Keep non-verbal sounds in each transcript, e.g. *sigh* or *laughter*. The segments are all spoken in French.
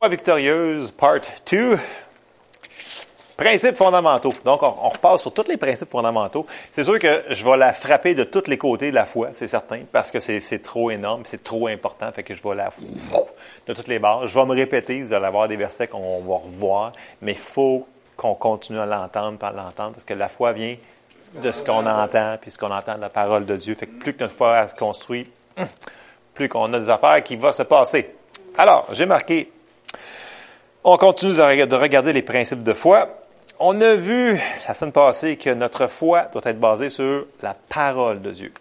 Foi victorieuse, part 2. Principes fondamentaux. Donc, on, repasse sur tous les principes fondamentaux. C'est sûr que je vais la frapper de tous les côtés de la foi, c'est certain, parce que c'est trop énorme, c'est trop important, fait que je vais la de toutes les barres. Je vais me répéter, vous allez avoir des versets qu'on va revoir, mais il faut qu'on continue à l'entendre, par l'entendre, parce que la foi vient de ce qu'on entend, puis ce qu'on entend de la parole de Dieu. Fait que plus que notre foi se construit, *clears throat* plus qu'on a des affaires qui vont se passer. Alors, j'ai marqué on continue de regarder les principes de foi. On a vu la semaine passée que notre foi doit être basée sur la parole de Dieu.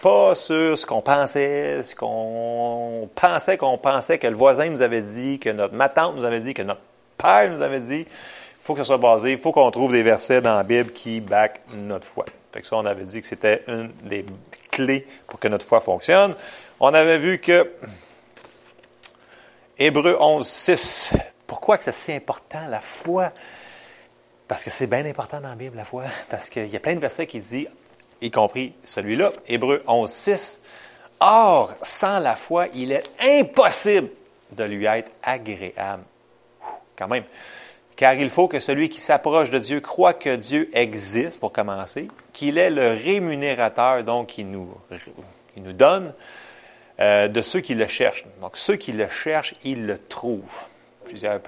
Pas sur ce qu'on pensait, ce qu'on pensait qu'on pensait que le voisin nous avait dit, que notre ma tante nous avait dit, que notre père nous avait dit. Il faut que ce soit basé, il faut qu'on trouve des versets dans la Bible qui back notre foi. Fait que ça, on avait dit que c'était une des clés pour que notre foi fonctionne. On avait vu que Hébreu 11, 6 pourquoi que c'est si important, la foi? Parce que c'est bien important dans la Bible, la foi. *laughs* Parce qu'il y a plein de versets qui disent, y compris celui-là, Hébreu 11, 6, Or, sans la foi, il est impossible de lui être agréable. quand même. Car il faut que celui qui s'approche de Dieu croit que Dieu existe, pour commencer, qu'il est le rémunérateur, donc qui nous, nous donne, euh, de ceux qui le cherchent. Donc, ceux qui le cherchent, ils le trouvent plusieurs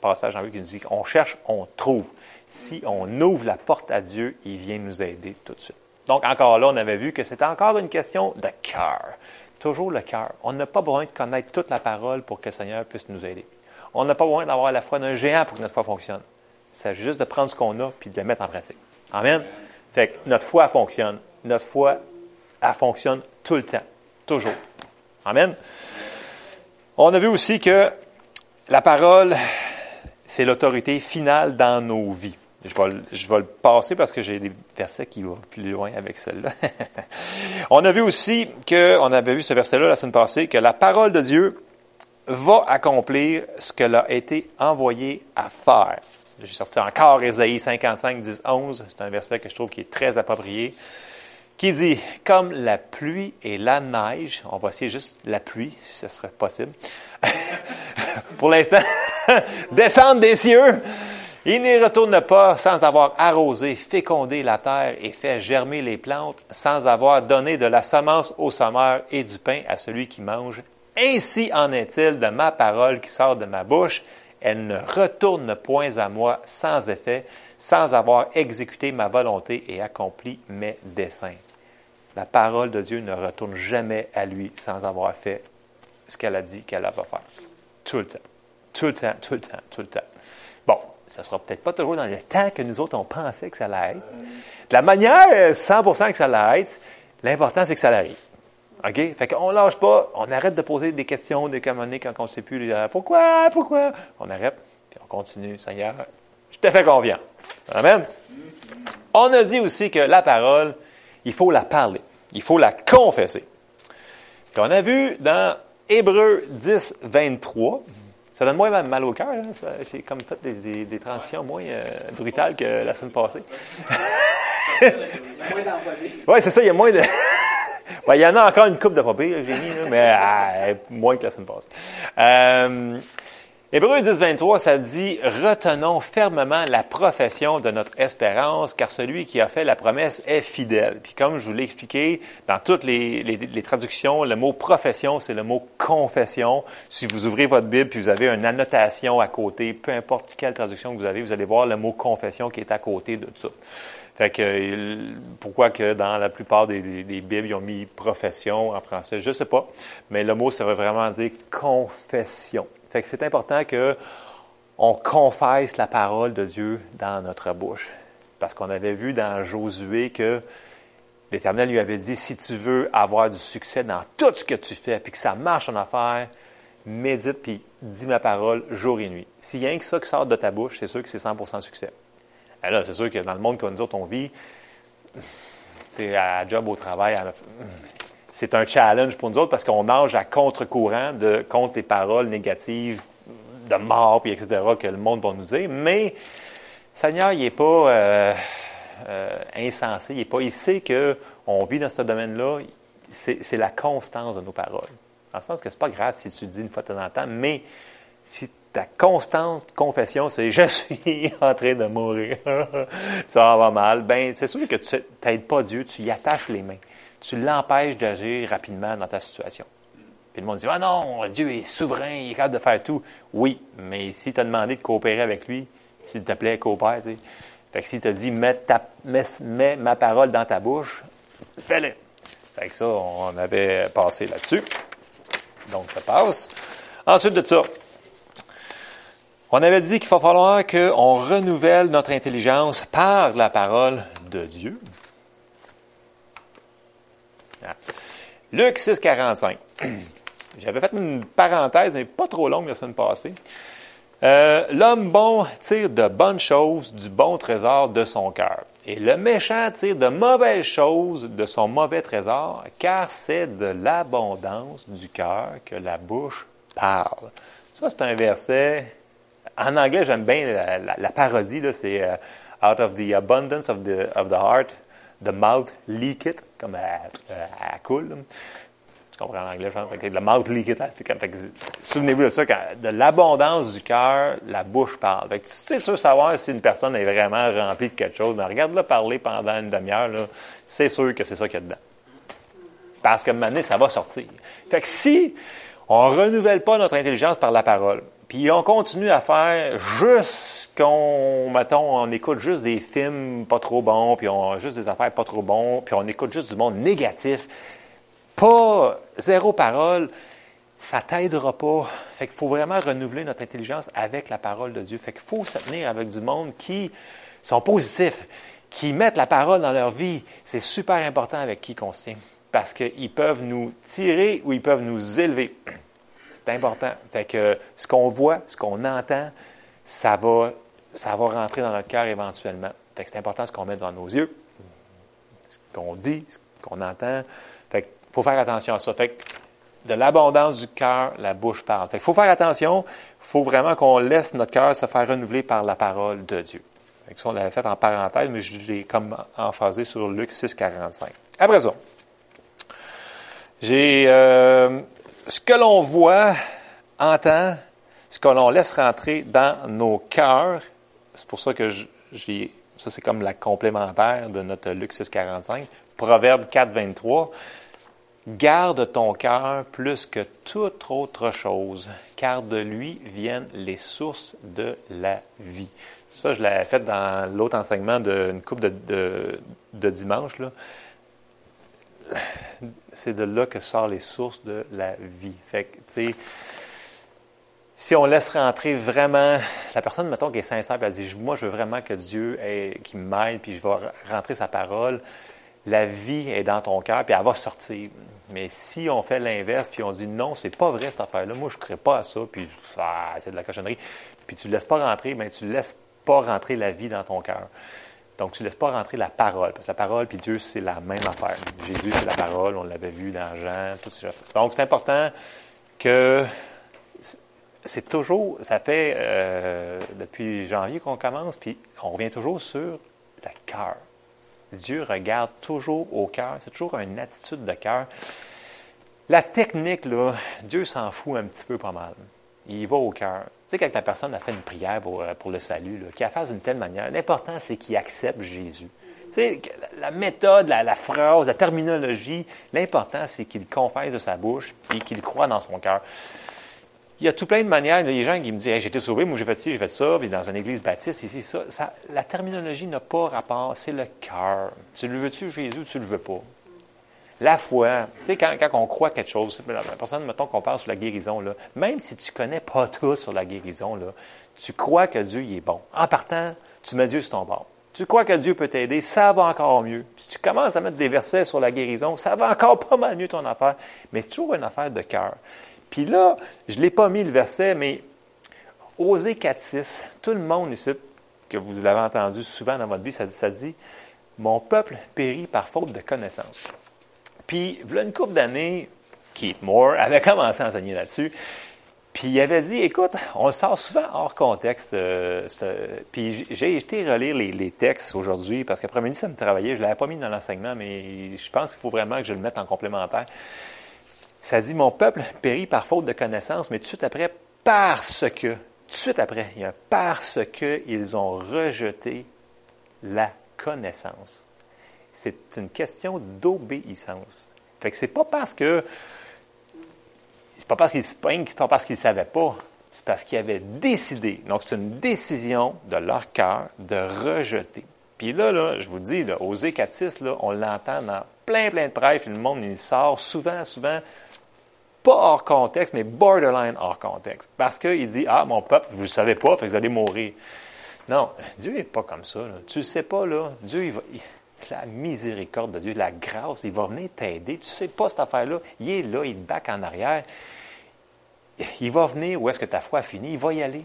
passages en Bible qui nous disent qu'on cherche, on trouve. Si on ouvre la porte à Dieu, il vient nous aider tout de suite. Donc, encore là, on avait vu que c'était encore une question de cœur. Toujours le cœur. On n'a pas besoin de connaître toute la parole pour que le Seigneur puisse nous aider. On n'a pas besoin d'avoir la foi d'un géant pour que notre foi fonctionne. C'est juste de prendre ce qu'on a puis de le mettre en pratique. Amen? Fait que notre foi fonctionne. Notre foi, elle fonctionne tout le temps. Toujours. Amen? On a vu aussi que la parole, c'est l'autorité finale dans nos vies. Je vais, je le passer parce que j'ai des versets qui vont plus loin avec celle-là. *laughs* on a vu aussi que, on avait vu ce verset-là la semaine passée, que la parole de Dieu va accomplir ce qu'elle a été envoyée à faire. J'ai sorti encore Ésaïe 55, 10, 11. C'est un verset que je trouve qui est très approprié. Qui dit, comme la pluie et la neige, on va essayer juste la pluie, si ce serait possible. *laughs* pour l'instant, *laughs* descendre des cieux. Il n'y retourne pas sans avoir arrosé, fécondé la terre et fait germer les plantes, sans avoir donné de la semence au sommeur et du pain à celui qui mange. Ainsi en est-il de ma parole qui sort de ma bouche. Elle ne retourne point à moi sans effet, sans avoir exécuté ma volonté et accompli mes desseins. La parole de Dieu ne retourne jamais à lui sans avoir fait ce qu'elle a dit qu'elle va faire. Tout le temps. Tout le temps, tout le temps, tout le temps. Bon, ça sera peut-être pas toujours dans le temps que nous autres, on pensait que ça allait être. De la manière 100% que ça allait être, l'important, c'est que ça arrive. OK? Fait qu'on lâche pas, on arrête de poser des questions de quand quand on ne sait plus, pourquoi, pourquoi? On arrête, puis on continue. Seigneur, je te fais confiance. Amen. On a dit aussi que la parole, il faut la parler. Il faut la confesser. Puis on a vu dans Hébreu 10, 23, ça donne moins mal au cœur. Hein? J'ai comme fait des, des, transitions moins euh, brutales que la semaine passée. *laughs* oui, c'est ça, il y a moins de. *laughs* il y en a encore une coupe de papier, j'ai mis, mais ah, moins que la semaine passée. Euh, Hébreu 10, 23, ça dit Retenons fermement la profession de notre espérance, car celui qui a fait la promesse est fidèle. Puis comme je vous l'ai expliqué, dans toutes les, les, traductions, le mot profession, c'est le mot confession. Si vous ouvrez votre Bible puis vous avez une annotation à côté, peu importe quelle traduction que vous avez, vous allez voir le mot confession qui est à côté de ça. Fait que pourquoi que dans la plupart des, Bibles, ils ont mis profession en français, je sais pas. Mais le mot, ça veut vraiment dire confession. Fait que c'est important que on confesse la parole de Dieu dans notre bouche. Parce qu'on avait vu dans Josué que l'Éternel lui avait dit, si tu veux avoir du succès dans tout ce que tu fais, puis que ça marche en affaires, médite, puis dis ma parole jour et nuit. S'il y a rien que ça qui sort de ta bouche, c'est sûr que c'est 100% succès. Alors, c'est sûr que dans le monde que nous autres, on vit, c'est à job, au travail, c'est un challenge pour nous autres parce qu'on nage à contre-courant de contre les paroles négatives de mort, puis etc., que le monde va nous dire. Mais Seigneur, il n'est pas euh, euh, insensé, il est pas. Il sait qu'on vit dans ce domaine-là. C'est la constance de nos paroles. Dans le sens que c'est pas grave si tu le dis une fois de temps en temps, mais si ta constante confession, c'est je suis *laughs* en train de mourir, *laughs* ça va mal, ben c'est sûr que tu n'aides pas Dieu, tu y attaches les mains. Tu l'empêches d'agir rapidement dans ta situation. Puis le monde dit Ah non, Dieu est souverain, il est capable de faire tout. Oui, mais si tu as demandé de coopérer avec lui, s'il te plaît, coopère. Tu sais. Fait que s'il t'a dit mets, ta, mets, ma parole dans ta bouche, fais-le. Fait que ça, on avait passé là-dessus. Donc, ça passe. Ensuite de ça, on avait dit qu'il va falloir qu'on renouvelle notre intelligence par la parole de Dieu. Ah. Luc 6, 45. *clears throat* J'avais fait une parenthèse, mais pas trop longue la semaine passée. Euh, L'homme bon tire de bonnes choses du bon trésor de son cœur. Et le méchant tire de mauvaises choses de son mauvais trésor, car c'est de l'abondance du cœur que la bouche parle. Ça, c'est un verset. En anglais, j'aime bien la, parodie, c'est euh, Out of the abundance of the, of the heart, the mouth leaketh, comme elle, coule. Tu comprends l'anglais, je pense? Le mouth leaketh. Souvenez-vous de ça, quand, de l'abondance du cœur, la bouche parle. Fait que, tu sais, sûr savoir si une personne est vraiment remplie de quelque chose, mais regarde-le parler pendant une demi-heure, c'est sûr que c'est ça qu'il y a dedans. Parce que maintenant, ça va sortir. Fait que si on renouvelle pas notre intelligence par la parole, puis on continue à faire juste qu'on, mettons, on écoute juste des films pas trop bons, puis on juste des affaires pas trop bons, puis on écoute juste du monde négatif, pas zéro parole, ça t'aidera pas. Fait qu'il faut vraiment renouveler notre intelligence avec la parole de Dieu. Fait qu'il faut se tenir avec du monde qui sont positifs, qui mettent la parole dans leur vie. C'est super important avec qui qu'on se. Parce qu'ils peuvent nous tirer ou ils peuvent nous élever. C'est important. Fait que ce qu'on voit, ce qu'on entend, ça va, ça va rentrer dans notre cœur éventuellement. Fait que c'est important ce qu'on met devant nos yeux, ce qu'on dit, ce qu'on entend. Fait faut faire attention à ça. Fait que de l'abondance du cœur, la bouche parle. Fait qu'il faut faire attention. Il faut vraiment qu'on laisse notre cœur se faire renouveler par la parole de Dieu. Fait que ça, on l'avait fait en parenthèse, mais je l'ai comme emphasé sur Luc 6, 45. Après ça, j'ai euh, ce que l'on voit, entend, ce que l'on laisse rentrer dans nos cœurs, c'est pour ça que j'ai, ça c'est comme la complémentaire de notre Luc 6.45, Proverbe 4.23, Garde ton cœur plus que toute autre chose, car de lui viennent les sources de la vie. Ça, je l'ai fait dans l'autre enseignement d'une coupe de, de, de dimanche. Là c'est de là que sortent les sources de la vie. Fait que, tu sais, si on laisse rentrer vraiment la personne, mettons, qui est sincère, elle dit, moi, je veux vraiment que Dieu qui m'aide, puis je vais rentrer sa parole, la vie est dans ton cœur, puis elle va sortir. Mais si on fait l'inverse, puis on dit non, c'est pas vrai cette affaire-là, moi je ne crée pas à ça, puis ah, c'est de la cochonnerie, puis tu ne laisses pas rentrer, mais tu ne laisses pas rentrer la vie dans ton cœur. Donc, tu ne laisses pas rentrer la parole, parce que la parole puis Dieu, c'est la même affaire. Jésus, c'est la parole, on l'avait vu dans Jean, tout ces choses. Donc, c'est important que c'est toujours, ça fait euh, depuis janvier qu'on commence, puis on revient toujours sur le cœur. Dieu regarde toujours au cœur, c'est toujours une attitude de cœur. La technique, là, Dieu s'en fout un petit peu pas mal. Il va au cœur. Sais, quand la personne a fait une prière pour, euh, pour le salut, a fait d'une telle manière, l'important, c'est qu'il accepte Jésus. Tu sais, la méthode, la, phrase, la terminologie, l'important, c'est qu'il confesse de sa bouche et qu'il croit dans son cœur. Il y a tout plein de manières. Il y a des gens qui me disent J'ai été sauvé, moi j'ai fait ci, j'ai fait ça, puis dans une église baptiste, ici, ça. ça la terminologie n'a pas rapport, c'est le cœur. Tu le veux-tu, Jésus, tu le veux pas? La foi, tu sais, quand, on croit quelque chose, la personne, mettons qu'on parle sur la guérison, là, même si tu connais pas tout sur la guérison, là, tu crois que Dieu est bon. En partant, tu mets Dieu sur ton bord. Tu crois que Dieu peut t'aider, ça va encore mieux. Si tu commences à mettre des versets sur la guérison, ça va encore pas mal mieux ton affaire. Mais c'est toujours une affaire de cœur. Puis là, je l'ai pas mis le verset, mais Osée 4.6, tout le monde ici, que vous l'avez entendu souvent dans votre vie, ça dit, ça dit, Mon peuple périt par faute de connaissance. Puis, il y a une couple d'années, Keith Moore avait *laughs* commencé à enseigner là-dessus. Puis il avait dit, écoute, on le sort souvent hors contexte. Euh, puis j'ai été relire les, textes aujourd'hui parce qu'après-midi, ça me travaillait. Je ne l'avais pas mis dans l'enseignement, mais je pense qu'il faut vraiment que je le mette en complémentaire. Ça dit, mon peuple périt par faute de connaissance, mais tout de suite après, parce que, tout de suite après, il y a parce qu'ils ont rejeté la connaissance. C'est une question d'obéissance. Fait que c'est pas parce que c'est pas parce qu'ils se c'est pas parce qu'ils ne savaient pas, c'est parce qu'ils avaient décidé. Donc, c'est une décision de leur cœur de rejeter. Puis là, là, je vous dis, là, Osée 4.6, là, on l'entend dans plein, plein de prêts, le monde, il sort souvent, souvent, pas hors contexte, mais borderline hors contexte. Parce qu'il dit, ah, mon peuple, vous ne le savez pas, fait que vous allez mourir. Non, Dieu n'est pas comme ça. Tu ne sais pas, là. Dieu, il va, la miséricorde de Dieu, la grâce, il va venir t'aider. Tu ne sais pas cette affaire-là. Il est là, il te back en arrière. Il va venir où est-ce que ta foi a fini, il va y aller.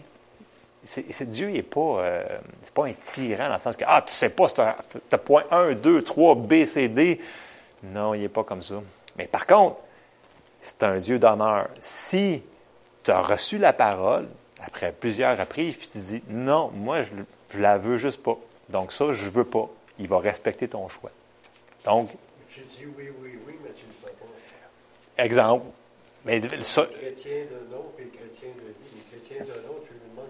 C'est, Dieu n'est pas, euh, c'est pas un tyran dans le sens que, ah, tu sais pas, tu as point 1, 2, 3, B, C, D. Non, il n'est pas comme ça. Mais par contre, c'est un Dieu d'honneur. Si tu as reçu la parole, après plusieurs reprises, puis tu dis, non, moi, je, je la veux juste pas. Donc ça, je veux pas il va respecter ton choix. Donc. Tu dis oui, oui, oui, mais tu ne le pas. Exemple. Mais ça, les chrétiens de non et les chrétiens de oui. Les chrétiens de non, tu lui demandes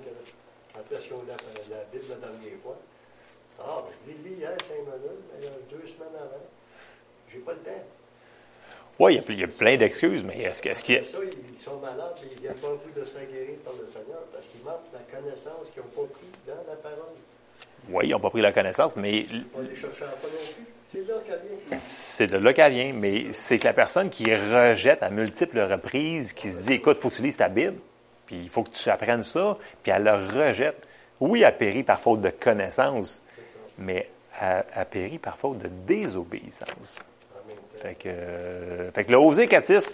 quand est-ce qu'ils ont la, la Bible la dernière fois. Ah, ben, je l'ai hier, cinq minutes, mais deux semaines avant. J'ai pas le temps. Oui, il, il y, a plein d'excuses, mais est-ce qu'il est... Ça, ils sont malades et ils viennent pas beaucoup de se faire guérir par le Seigneur parce qu'ils manquent la connaissance qu'ils n'ont pas pris dans la parole. Oui, ils n'ont pas pris la connaissance, mais. C'est de là qu'elle vient, mais c'est que la personne qui rejette à multiples reprises, qui se dit écoute, il faut que tu lises ta Bible, puis il faut que tu apprennes ça, puis elle le rejette. Oui, elle périt par faute de connaissance, mais elle, elle périt par faute de désobéissance. Fait que, euh, fait que le Osée 4.6,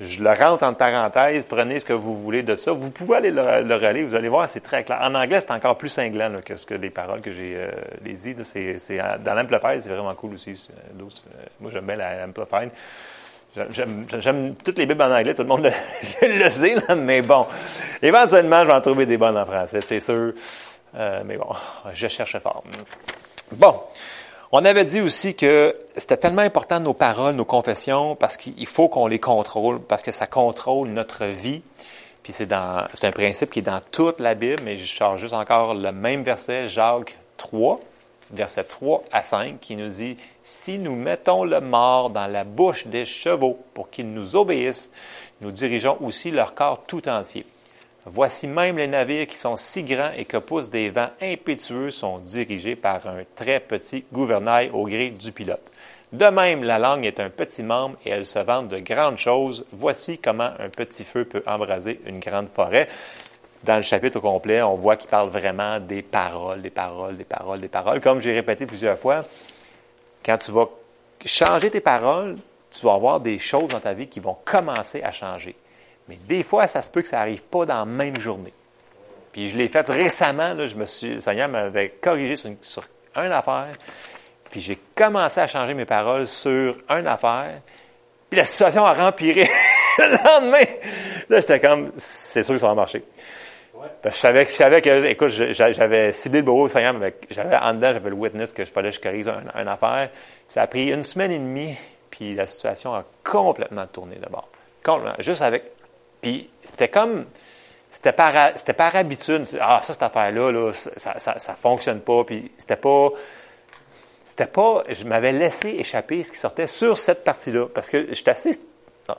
je le rentre en parenthèse, prenez ce que vous voulez de ça. Vous pouvez aller le, le relire, vous allez voir, c'est très clair. En anglais, c'est encore plus cinglant que ce que les paroles que j'ai euh, les dit. C'est, c'est, dans l'Amplified, c'est vraiment cool aussi. Euh, moi, j'aime bien l'Amplified. J'aime, j'aime toutes les Bibles en anglais, tout le monde le, *laughs* le sait, là, mais bon. Éventuellement, je vais en trouver des bonnes en français, c'est sûr. Euh, mais bon, je cherche fort. Bon. On avait dit aussi que c'était tellement important nos paroles, nos confessions, parce qu'il faut qu'on les contrôle, parce que ça contrôle notre vie. Puis c'est dans, c'est un principe qui est dans toute la Bible, mais je charge juste encore le même verset, Jacques 3, verset 3 à 5, qui nous dit, si nous mettons le mort dans la bouche des chevaux pour qu'ils nous obéissent, nous dirigeons aussi leur corps tout entier. Voici même les navires qui sont si grands et que poussent des vents impétueux sont dirigés par un très petit gouvernail au gré du pilote. De même, la langue est un petit membre et elle se vante de grandes choses. Voici comment un petit feu peut embraser une grande forêt. Dans le chapitre au complet, on voit qu'il parle vraiment des paroles, des paroles, des paroles, des paroles. Comme j'ai répété plusieurs fois, quand tu vas changer tes paroles, tu vas avoir des choses dans ta vie qui vont commencer à changer. Mais des fois, ça se peut que ça n'arrive pas dans la même journée. Puis je l'ai fait récemment, là, je me suis, le Seigneur m'avait corrigé sur, une, sur une affaire, puis j'ai commencé à changer mes paroles sur une affaire, puis la situation a rempiré. *laughs* le lendemain, là, j'étais comme, c'est sûr que ça va marcher. Parce que je savais, je savais que, écoute, j'avais ciblé le bureau du Seigneur, j'avais en dedans, j'avais le witness que je fallait que je corrige une, affaire. Ça a pris une semaine et demie, puis la situation a complètement tourné d'abord. Complètement. Juste avec puis c'était comme, c'était par, c'était habitude. Ah, ça, cette affaire-là, là, ça, ça, ça, fonctionne pas. Puis c'était pas, c'était pas, je m'avais laissé échapper ce qui sortait sur cette partie-là. Parce que j'étais assez,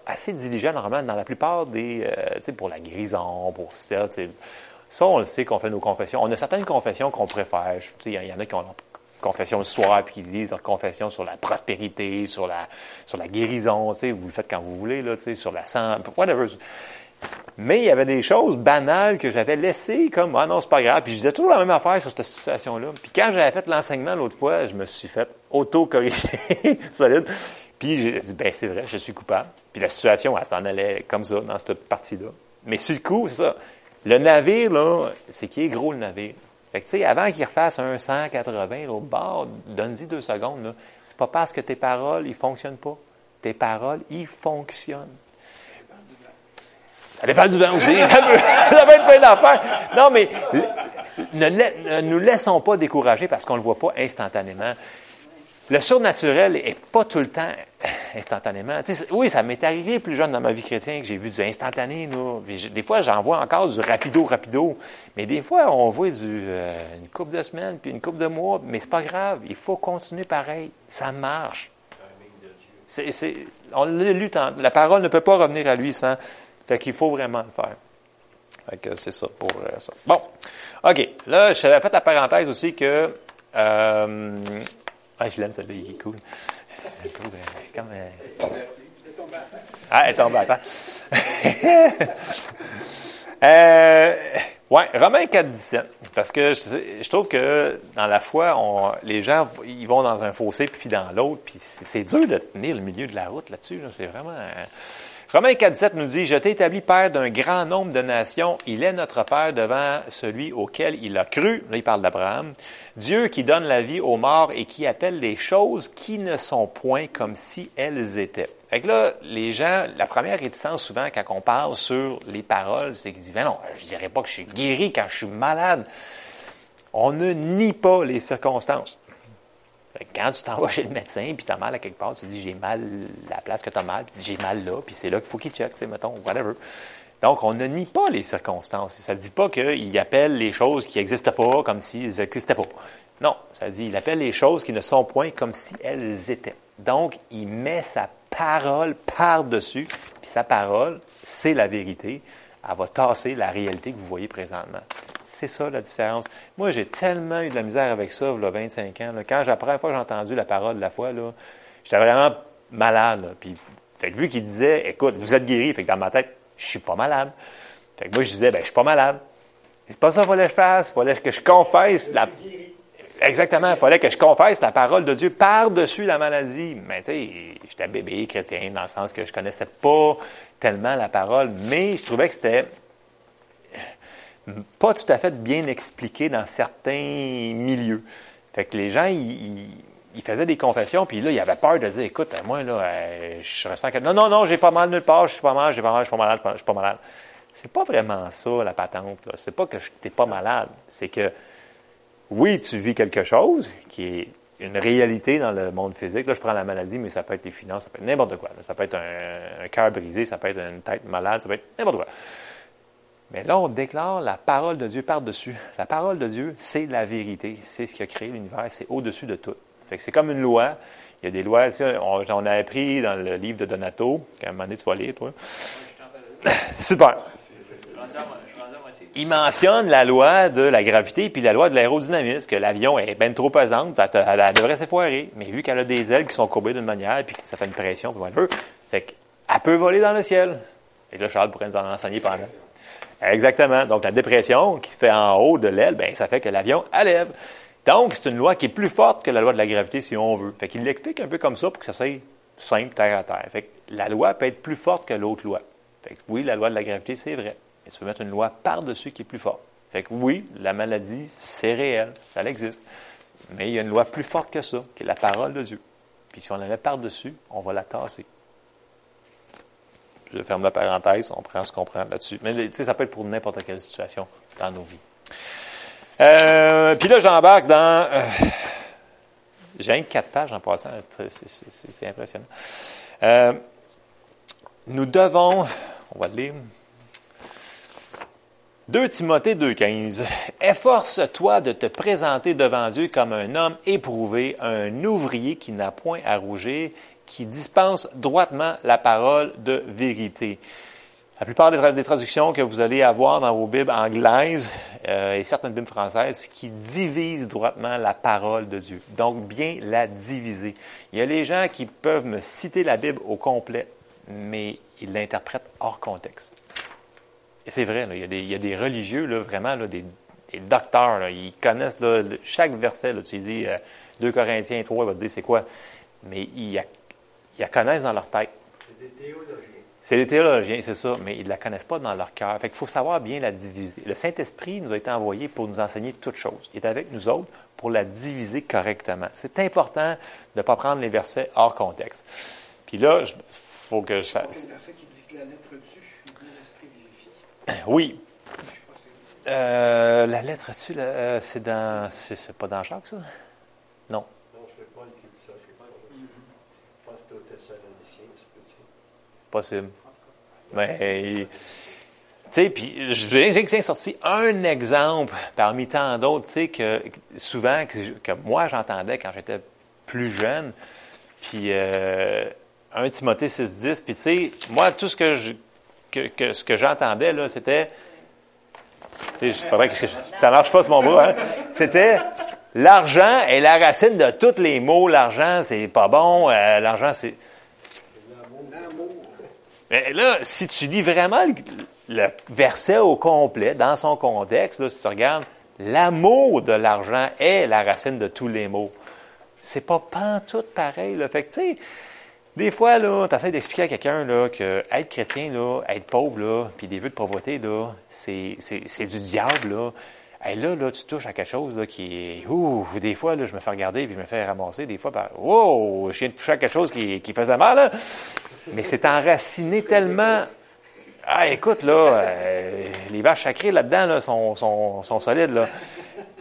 assez diligent, normalement, dans la plupart des, euh, tu sais, pour la guérison, pour ça, tu sais. Ça, on le sait qu'on fait nos confessions. On a certaines confessions qu'on préfère. Tu sais, il y, en a qui ont confession le soir, puis qui lisent leur confession sur la prospérité, sur la, sur la guérison, tu sais, vous le faites quand vous voulez, là, tu sais, sur la santé, whatever. Mais il y avait des choses banales que j'avais laissées comme, ah non, c'est pas grave. Puis je disais toujours la même affaire sur cette situation-là. Puis quand j'avais fait l'enseignement l'autre fois, je me suis fait auto-corriger, *laughs* solide. Puis j'ai dit, ben c'est vrai, je suis coupable. Puis la situation, elle s'en allait comme ça, dans cette partie-là. Mais sur le coup, c'est ça. Le navire, là, c'est qui est gros le navire. Fait que, tu sais, avant qu'il refasse un 180 au bord, donne-y deux secondes, là. C'est pas parce que tes paroles, ils fonctionnent pas? Tes paroles, ils fonctionnent. Ça dépend du vent aussi. *laughs* ça, peut, être plein d'affaires. Non, mais ne, nous laissons pas décourager parce qu'on ne le voit pas instantanément. Le surnaturel n'est pas tout le temps instantanément. oui, ça m'est arrivé plus jeune dans ma vie chrétienne que j'ai vu du instantané. Des fois, j'en vois encore du rapido, rapido. Mais des fois, on voit du, euh, une coupe de semaines, puis une coupe de mois. Mais c'est pas grave. Il faut continuer pareil. Ça marche. On l'a lu tant. La parole ne peut pas revenir à lui sans. Fait qu'il faut vraiment le faire. Fait que c'est ça pour euh, ça. Bon. OK. Là, je fait la parenthèse aussi que. Euh, ah, je l'aime, celle-là, il est cool. comme. Ah, elle est tombée à temps. *laughs* euh, oui, Romains 4, 17. Parce que je, trouve que dans la foi, on, les gens, ils vont dans un fossé puis dans l'autre, puis c'est dur de tenir le milieu de la route là-dessus. Là, c'est vraiment... Romains 4.7 nous dit, Je t'ai établi père d'un grand nombre de nations. Il est notre père devant celui auquel il a cru. Là, il parle d'Abraham. Dieu qui donne la vie aux morts et qui appelle les choses qui ne sont point comme si elles étaient. Fait que là, les gens, la première réticence souvent quand on parle sur les paroles, c'est qu'ils disent, non, je dirais pas que je suis guéri quand je suis malade. On ne nie pas les circonstances. Quand tu t'en *laughs* vas chez le médecin, puis tu as mal à quelque part, tu dis j'ai mal la place que tu as mal, puis j'ai mal là, puis c'est là qu'il faut qu'il check, tu mettons, whatever. Donc, on ne nie pas les circonstances. Ça ne dit pas qu'il appelle les choses qui n'existent pas comme s'ils n'existaient pas. Non, ça dit il appelle les choses qui ne sont point comme si elles étaient. Donc, il met sa parole par-dessus, puis sa parole, c'est la vérité. Elle va tasser la réalité que vous voyez présentement. C'est ça la différence. Moi, j'ai tellement eu de la misère avec ça, il y a 25 ans. Quand la première fois que j'ai entendu la parole de la foi, j'étais vraiment malade. Puis, fait vu qu'il disait, écoute, vous êtes guéri, fait que dans ma tête, je suis pas malade. Fait que moi, je disais, ben, je suis pas malade. C'est pas ça qu'il fallait que je fasse. Il fallait que je confesse la. Exactement. Il fallait que je confesse la parole de Dieu par-dessus la maladie. Mais tu sais, j'étais bébé chrétien dans le sens que je connaissais pas tellement la parole, mais je trouvais que c'était pas tout à fait bien expliqué dans certains milieux. Fait que les gens, ils, faisaient des confessions, puis là, ils avaient peur de dire, écoute, moi, là, euh, je ressens que... Non, non, non, j'ai pas mal nulle part, je suis pas mal, j'ai pas mal, je suis pas malade, je suis pas malade. C'est pas vraiment ça, la patente. C'est pas que tu n'es pas malade. C'est que, oui, tu vis quelque chose qui est une réalité dans le monde physique. Là, je prends la maladie, mais ça peut être les finances, ça peut être n'importe quoi. Ça peut être un, un cœur brisé, ça peut être une tête malade, ça peut être n'importe quoi. Mais là, on déclare la parole de Dieu par-dessus. La parole de Dieu, c'est la vérité. C'est ce qui a créé l'univers. C'est au-dessus de tout. Fait que c'est comme une loi. Il y a des lois. On, on a appris dans le livre de Donato, qu'à un moment donné, tu vas lire, toi. *laughs* Super. Il mentionne la loi de la gravité puis la loi de l'aérodynamisme, que l'avion est bien trop pesante, elle, devrait s'effoirer. Mais vu qu'elle a des ailes qui sont courbées d'une manière, puis que ça fait une pression, puis whatever, fait qu'elle peut voler dans le ciel. Et là, Charles pourrait nous en enseigner pendant. Exactement. Donc, la dépression qui se fait en haut de l'aile, ben, ça fait que l'avion allève. Donc, c'est une loi qui est plus forte que la loi de la gravité, si on veut. Fait qu'il l'explique un peu comme ça pour que ça soit simple, terre à terre. Fait que la loi peut être plus forte que l'autre loi. Fait que oui, la loi de la gravité, c'est vrai. Mais tu peux mettre une loi par-dessus qui est plus forte. Fait que oui, la maladie, c'est réel. Ça existe. Mais il y a une loi plus forte que ça, qui est la parole de Dieu. Puis si on la met par-dessus, on va la tasser je ferme la parenthèse, on prend ce qu'on prend là-dessus. Mais tu sais, ça peut être pour n'importe quelle situation dans nos vies. Euh, puis là, j'embarque dans... Euh, j'ai quatre pages en passant, c'est impressionnant. Euh, nous devons... On va le lire. 2 Timothée 2,15. Efforce-toi de te présenter devant Dieu comme un homme éprouvé, un ouvrier qui n'a point à rougir, qui dispense droitement la parole de vérité. La plupart des, traductions que vous allez avoir dans vos Bibles anglaises euh, et certaines Bibles françaises qui divisent droitement la parole de Dieu. Donc, bien la diviser. Il y a les gens qui peuvent me citer la Bible au complet, mais ils l'interprètent hors contexte. Et c'est vrai, il, y a des, religieux, vraiment, des, docteurs, ils connaissent chaque verset. tu dis 2 euh, Corinthiens 3, il va te dire c'est quoi. Mais il ils la connaissent dans leur tête. C'est des théologiens. C'est des théologiens, c'est ça, mais ils ne la connaissent pas dans leur cœur. Fait qu'il faut savoir bien la diviser. Le Saint-Esprit nous a été envoyé pour nous enseigner toutes choses. Il est avec nous autres pour la diviser correctement. C'est important de ne pas prendre les versets hors contexte. Puis là, il faut que je... C'est le verset qui dit que la lettre tue, l'esprit vérifie? *coughs* Oui. Euh, la lettre dessus, euh, c'est dans... C'est pas dans Jacques, ça? aux Thessaloniciens, c'est petit. Possible. Mais, tu sais, puis j'ai j'ai sorti un exemple parmi tant d'autres, tu sais, que souvent, que, moi j'entendais quand j'étais plus jeune. Puis, euh, 1 Timothée 6.10, puis tu sais, moi, tout ce que je, que, ce que j'entendais, là, c'était, tu sais, je faudrait que je- ça marche pas sur mon bras, hein? C'était, l'argent est la racine de tous les maux. L'argent, c'est pas bon. euh, l'argent, c'est... Mais là, si tu lis vraiment le, verset au complet, dans son contexte, là, si tu regardes, l'amour de l'argent est la racine de tous les maux. C'est pas pantoute pareil. Là. Fait que, tu sais, des fois, là, tu essaies d'expliquer à quelqu'un là, que être chrétien, là, être pauvre, là, puis des vœux de pauvreté, là, c'est, c'est, du diable. Là. Hey, là, là, tu touches à quelque chose là, qui est. Ouh, des fois, là, je me fais regarder puis je me fais ramasser. Des fois, par. Wow, je viens de toucher à quelque chose qui, qui faisait mal. Là. Mais c'est enraciné tellement. Ah, écoute, là, euh, les vaches sacrées là-dedans là, sont, sont, sont solides. Là.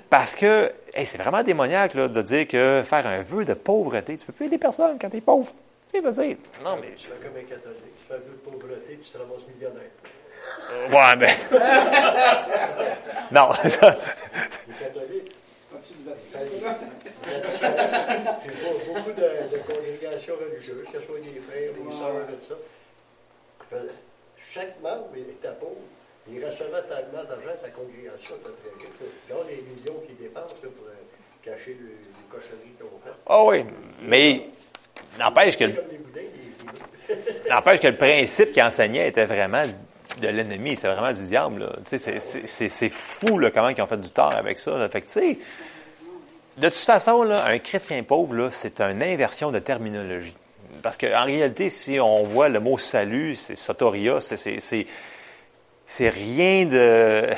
Parce que hey, c'est vraiment démoniaque là, de dire que faire un vœu de pauvreté, tu peux plus aider personne quand tu es pauvre. Tu vas dire, non, mais. Tu fais comme un catholique, tu fais un peu de pauvreté, tu te ramasses millionnaire. Ouais, mais. *laughs* non. *laughs* ça- du Vatican? beaucoup de, de congrégations religieuses, que ce soit des frères, des sœurs, tout ça. Fait- Chaque membre était pauvre. Il recevait tellement d'argent, sa congrégation était très riche. Regarde les millions qu'ils dépensent là, pour euh, cacher le- les cochonneries qu'ils ont faites. Ah oui, mais n'empêche que, *laughs* n'empêche que le principe qu'il enseignait était vraiment de l'ennemi, c'est vraiment du diable. c'est- c'est- C'est c'est fou là, comment ils ont fait du tort avec ça. là. Fait que, tu sais, de toute façon, un chrétien pauvre, c'est une inversion de terminologie. Parce qu'en réalité, si on voit le mot salut, c'est soteria, c'est- rien de...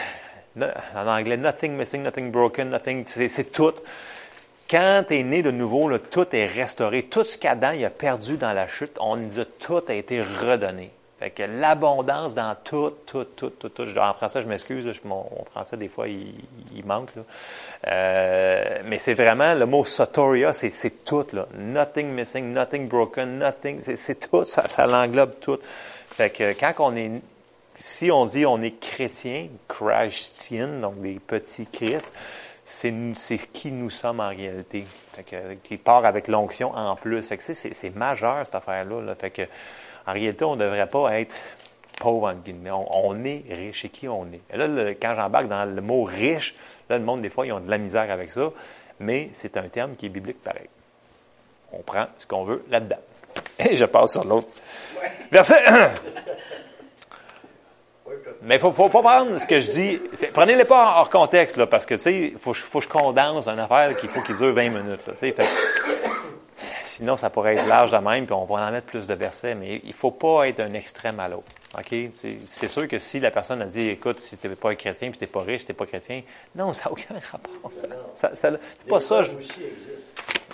En anglais, nothing missing, nothing broken, nothing... C'est tout. Quand tu es né de nouveau, tout est restauré. Tout ce qu'Adam a perdu dans la chute, on nous a tout a été redonné. Fait que l'abondance dans tout, tout, tout, tout, tout. En français, je m'excuse, mon, français, des fois, il, manque. Là. Euh, mais c'est vraiment, le mot sotoria, c'est, tout. Là. Nothing missing, nothing broken, nothing, c'est, tout, ça, ça l'englobe tout. Fait que quand on est, si on dit on est chrétien, Christian, donc des petits Christ, c'est, qui nous sommes en réalité. Fait que, qui part avec l'onction en plus. Fait que c'est majeur cette affaire-là. là. Fait que, en réalité, on ne devrait pas être pauvre, entre guillemets. On, est riche. Et qui on est? Et là, quand j'embarque dans le mot riche, là, le monde, des fois, ils ont de la misère avec ça. Mais c'est un terme qui est biblique pareil. On prend ce qu'on veut là-dedans. *laughs* Et je passe sur l'autre. Verset. Mais il faut, faut pas prendre ce que je dis. Prenez-les pas hors contexte, là, parce que, tu sais, il faut, que je condense une affaire qu'il faut qu'il dure 20 minutes, là, sinon, ça pourrait être large de même, puis on va en mettre plus de versets, mais il faut pas être un extrême à l'autre. C'est sûr que si la personne a dit, écoute, si tu n'es pas chrétien, puis tu n'es pas riche, tu n'es pas chrétien, non, ça n'a aucun *laughs* rapport. Ça, ça, ça- c'est pas ça. je-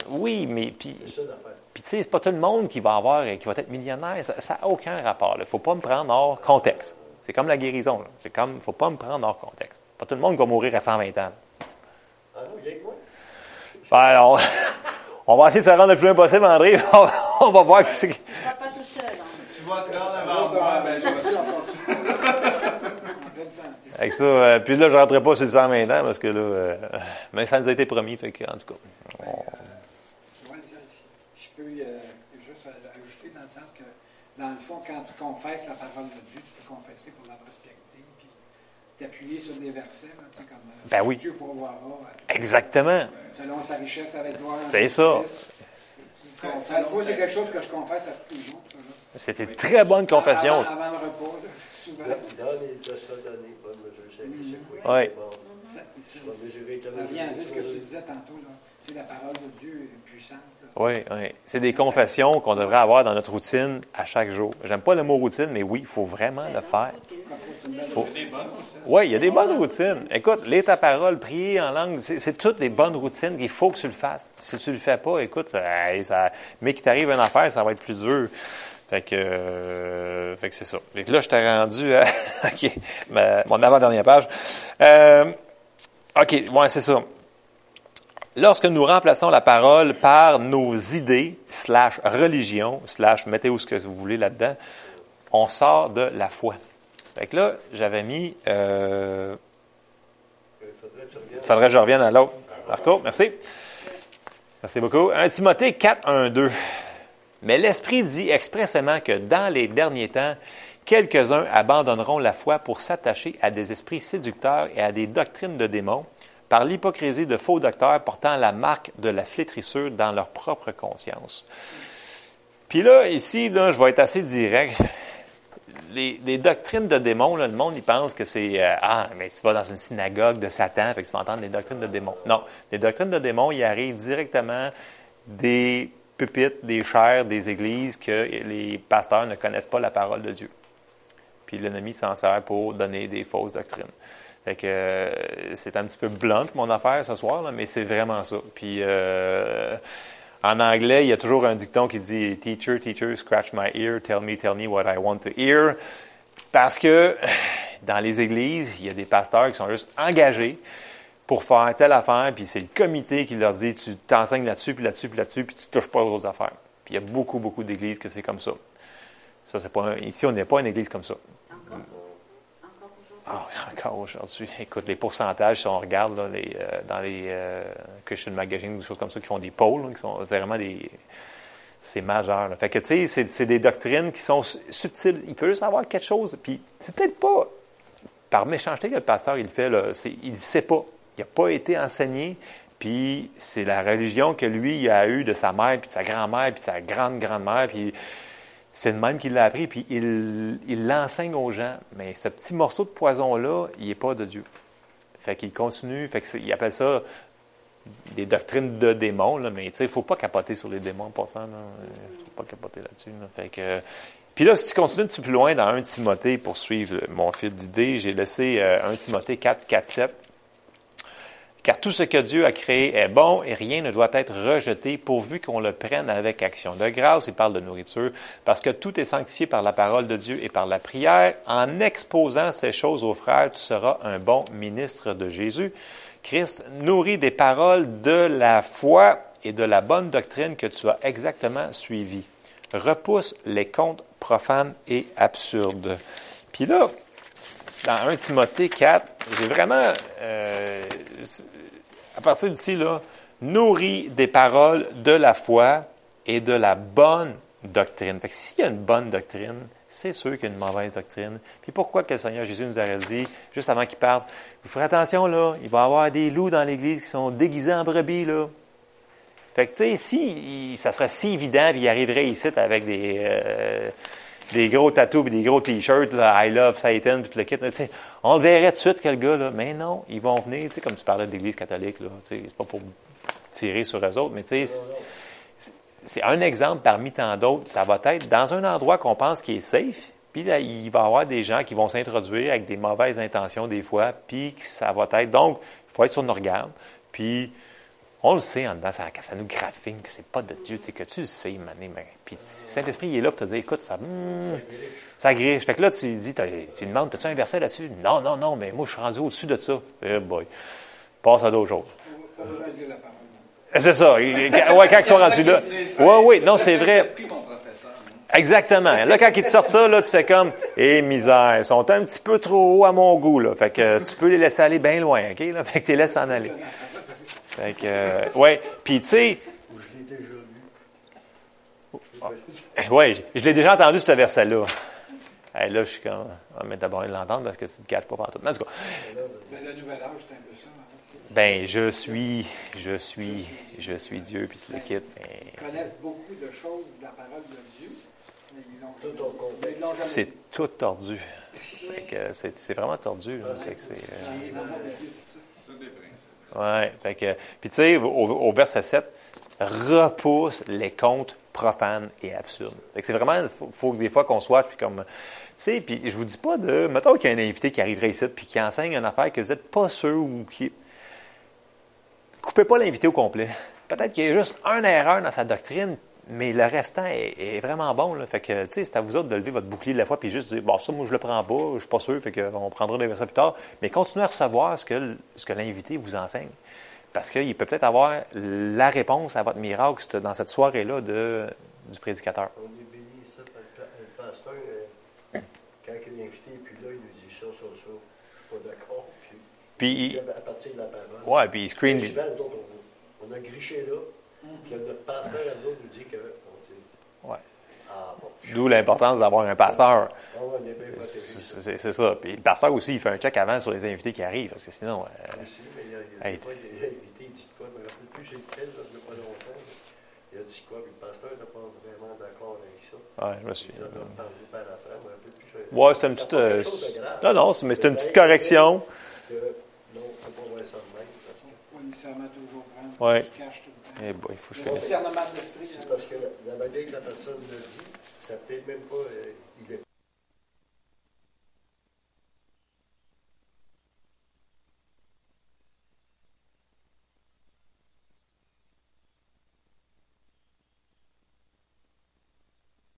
oui, mais puis C'est ça l'affaire. puis tu sais, c'est pas tout le monde qui va avoir, qui va être millionnaire. Ça n'a aucun rapport. Il faut pas me prendre hors contexte. C'est comme la guérison. C'est comme, faut pas me prendre hors contexte. Pas tout le monde va mourir à 120 ans. Ah non, il y a que moi. Ben, alors, *laughs* on va essayer de se rendre le plus loin possible, André. *laughs* On va, on va voir. qui Tu vas pas tout seul. hein. Tu vas te rendre avant moi, ben je vais En pleine santé. Avec ça, euh, puis là, je rentrerai pas sur le 120 ans parce que là, euh, mais ça nous a été promis. Fait que, en tout cas, on- Je peux euh, juste ajouter dans le sens que, dans le fond, quand tu confesses la parole de Dieu, tu peux confesser pour la prospérité, t'appuyer sur des versets, là, tu sais, comme euh, Ben oui. Dieu pourvoira exactement. selon sa richesse avec gloire. C'est ça. C'est quelque chose que je confesse à tous les jours. C'était une très bonne confession. Avant, avant le repas, là, *laughs* souvent. Donne et te sera donné, pas de mesure c'est. Bon, Ça, ça vient à dire ce que tu disais tantôt. Là. Tu sais, la parole de Dieu est puissante. Oui, oui. C'est des confessions qu'on devrait avoir dans notre routine à chaque jour. J'aime pas le mot routine, mais oui, il faut vraiment le faire. Faut-. Oui, il y a des bonnes routines. Écoute, lire ta parole, prier en langue, c'est toutes des bonnes routines qu'il faut que tu le fasses. Si tu le fais pas, écoute, ça, hey, ça- mais qu'il t'arrive une affaire, ça va être plus dur. Fait que, euh, fait que c'est ça. Fait que là, je t'ai rendu à, *laughs* OK, ma- mon avant-dernière page. Euh, OK, ouais, c'est ça. Lorsque nous remplaçons la parole par nos idées, slash religion, slash mettez où ce que vous voulez là-dedans, on sort de la foi. Fait que là, j'avais mis, euh, faudrait que je revienne à l'autre. Marco, merci. Merci beaucoup. 1 Timothée 4, 1, 2. Mais l'Esprit dit expressément que dans les derniers temps, quelques-uns abandonneront la foi pour s'attacher à des esprits séducteurs et à des doctrines de démons, par l'hypocrisie de faux docteurs portant la marque de la flétrissure dans leur propre conscience. Puis là, ici, là, je vais être assez direct. Les, doctrines de démons, le monde, il pense que c'est euh, Ah, mais tu vas dans une synagogue de Satan, fait que tu vas entendre des doctrines de démons. Non, les doctrines de démons, ils arrivent directement des pupitres, des chairs, des églises que les pasteurs ne connaissent pas la parole de Dieu. Puis l'ennemi s'en sert pour donner des fausses doctrines. Fait que euh, c'est un petit peu blunt mon affaire ce soir, mais c'est vraiment ça. Puis euh, en anglais, il y a toujours un dicton qui dit Teacher, teacher, scratch my ear, tell me, tell me what I want to hear. Parce que *sighs* dans les églises, il y a des pasteurs qui sont juste engagés pour faire telle affaire, puis c'est le comité qui leur dit tu t'enseignes là-dessus, puis là-dessus, puis là-dessus, puis tu touches pas aux autres affaires. Puis il y a beaucoup, beaucoup d'églises que c'est comme ça. Ça, c'est pas un- ici, on n'est pas une église comme ça. Ah oui, encore aujourd'hui. Écoute, les pourcentages, si on regarde là, les, euh, dans les euh, Christian Magazine, des choses comme ça, qui font des là, qui sont vraiment des... C'est majeur. là. Fait que, tu sais, c'est- des doctrines qui sont su- subtiles. Il peut juste avoir quelque chose, puis c'est peut-être pas par méchanceté que le pasteur, il fait, là. Il ne sait pas. Il n'a pas été enseigné, puis c'est la religion que lui, il a eue de sa mère, puis de sa grand-mère, puis de sa grande-grand-mère, puis c'est le même qui l'a appris, puis il l'enseigne aux gens. Mais ce petit morceau de poison-là, il n'est pas de Dieu. Fait qu'il continue, fait que c'est- il appelle ça des doctrines de démons, là, mais il ne faut pas capoter sur les démons en passant. Il ne faut pas capoter là-dessus. là. Fait que, puis là, si tu continues un petit peu plus loin dans 1 Timothée, pour suivre mon fil d'idées, j'ai laissé euh, 1 Timothée 4, 4, 7. Car tout ce que Dieu a créé est bon et rien ne doit être rejeté pourvu qu'on le prenne avec action de grâce. Il parle de nourriture parce que tout est sanctifié par la parole de Dieu et par la prière. En exposant ces choses aux frères, tu seras un bon ministre de Jésus. Christ nourrit des paroles de la foi et de la bonne doctrine que tu as exactement suivies. Repousse les contes profanes et absurdes. Puis là, dans 1 Timothée 4, j'ai vraiment, euh, à partir d'ici, là, nourri des paroles de la foi et de la bonne doctrine. Fait que s'il y a une bonne doctrine, c'est sûr qu'il y a une mauvaise doctrine. Puis pourquoi que le Seigneur Jésus nous aurait dit, juste avant qu'il parte, vous ferez attention, là, il va y avoir des loups dans l'Église qui sont déguisés en brebis, là. Fait que, tu sais, si ça serait si évident, puis il arriverait ici avec des, euh, des gros tatous et des gros t-shirts, I love Satan, puis tout le kit, là, on le verrait tout de suite que le gars, là, mais non, ils vont venir, tu sais, comme tu parlais de l'Église catholique, là, tu sais, c'est pas pour tirer sur eux autres, mais tu sais, c'est- un exemple parmi tant d'autres. Ça va être dans un endroit qu'on pense qui est safe, puis là, il va y avoir des gens qui vont s'introduire avec des mauvaises intentions des fois, puis ça va être, donc, il faut être sur nos regards, puis on le sait en dedans, ça, ça nous graffine que c'est pas de Dieu, c'est que tu le sais, mané, mais puis Saint-Esprit il est là pour te dire, écoute, ça, hmm, ça griche. Fait que là, tu dis, tu demandes, as-tu un verset là-dessus? Non, non, non, mais moi, je suis rendu au-dessus de ça. Eh boy, passe à d'autres choses. C'est ça. Ouais, quand ils sont rendus là. Oui, oui, non, c'est vrai. Exactement. Là, quand ils te sortent ça, là, tu fais comme, eh, misère, ils sont un petit peu trop hauts à mon goût, là. Fait que tu peux les laisser aller bien loin, OK, là? Fait que tu les laisses en aller. Fait que, euh, ouais. Puis, tu sais, je l'ai déjà lu. ouais, je, je l'ai déjà entendu, ce verset-là. Hey, là, je suis comme, ah, mais d'abord, il l'entendre parce que tu ne te caches pas partout. Mais en tout cas, Ben, le nouvel âge, c'est un peu ça. hein. ben, je suis, je suis, je suis Dieu, puis tu le quittes. Mais Ils connaissent beaucoup de choses de la parole de Dieu, mais ils l'ont Tout c'est tout tordu. Fait que c'est c'est vraiment tordu, là. Fait que Ouais, fait que, puis tu sais, au, verset 7, repousse les contes profanes et absurdes. Fait que c'est vraiment, faut, faut que des fois qu'on soit, puis comme, tu sais, puis je vous dis pas de, mettons qu'il y a un invité qui arriverait ici, puis qui enseigne une affaire que vous n'êtes pas sûr ou qui, coupez pas l'invité au complet. Peut-être qu'il y a juste une erreur dans sa doctrine, mais le restant est, est vraiment bon. Là. Fait que, tu sais, c'est à vous autres de lever votre bouclier de la foi puis juste dire, bon, ça, moi, je le prends pas, je suis pas sûr, fait qu'on prendra des versets plus tard. Mais continuez à recevoir ce que, ce que l'invité vous enseigne. Parce qu'il peut peut-être avoir la réponse à votre miracle dans cette soirée-là de, du prédicateur. On est béni ça par le pa- le pasteur, euh, quand il est invité, puis là, il nous dit ça, ça, ça. Je suis pas d'accord. Puis, Puis, il- à partir de la parole. ouais, puis il on, on a griché là, puis notre pasteur à nous autres nous dit que. On dit, Ouais. ah bon, D'où l'importance d'avoir un pasteur. Ah, on est bien protégé. C'est ça. Puis le pasteur aussi, il fait un check avant sur les invités qui arrivent, parce que sinon, euh, Aussi, mais il y a, il y a Hey. des fois, il y a invité, il dit de quoi, je me rappelle plus, c'est lequel, là, il n'y a pas longtemps. Il a dit quoi, puis le pasteur n'est pas vraiment d'accord avec ça. ouais, je me suis. Il en a parlé par rappelle plus. Ouais, c'était une petite. euh, non, non, mais c'était une petite correction. Que, non, on ne peut pas voir ça de même. parce que Pas nécessairement toujours prendre. Ouais. Le. Eh boy, il faut que je Le finisse. discernement de l'esprit. C'est parce que la, manière que la personne l'a dit, ça peut-être même pas. euh, il est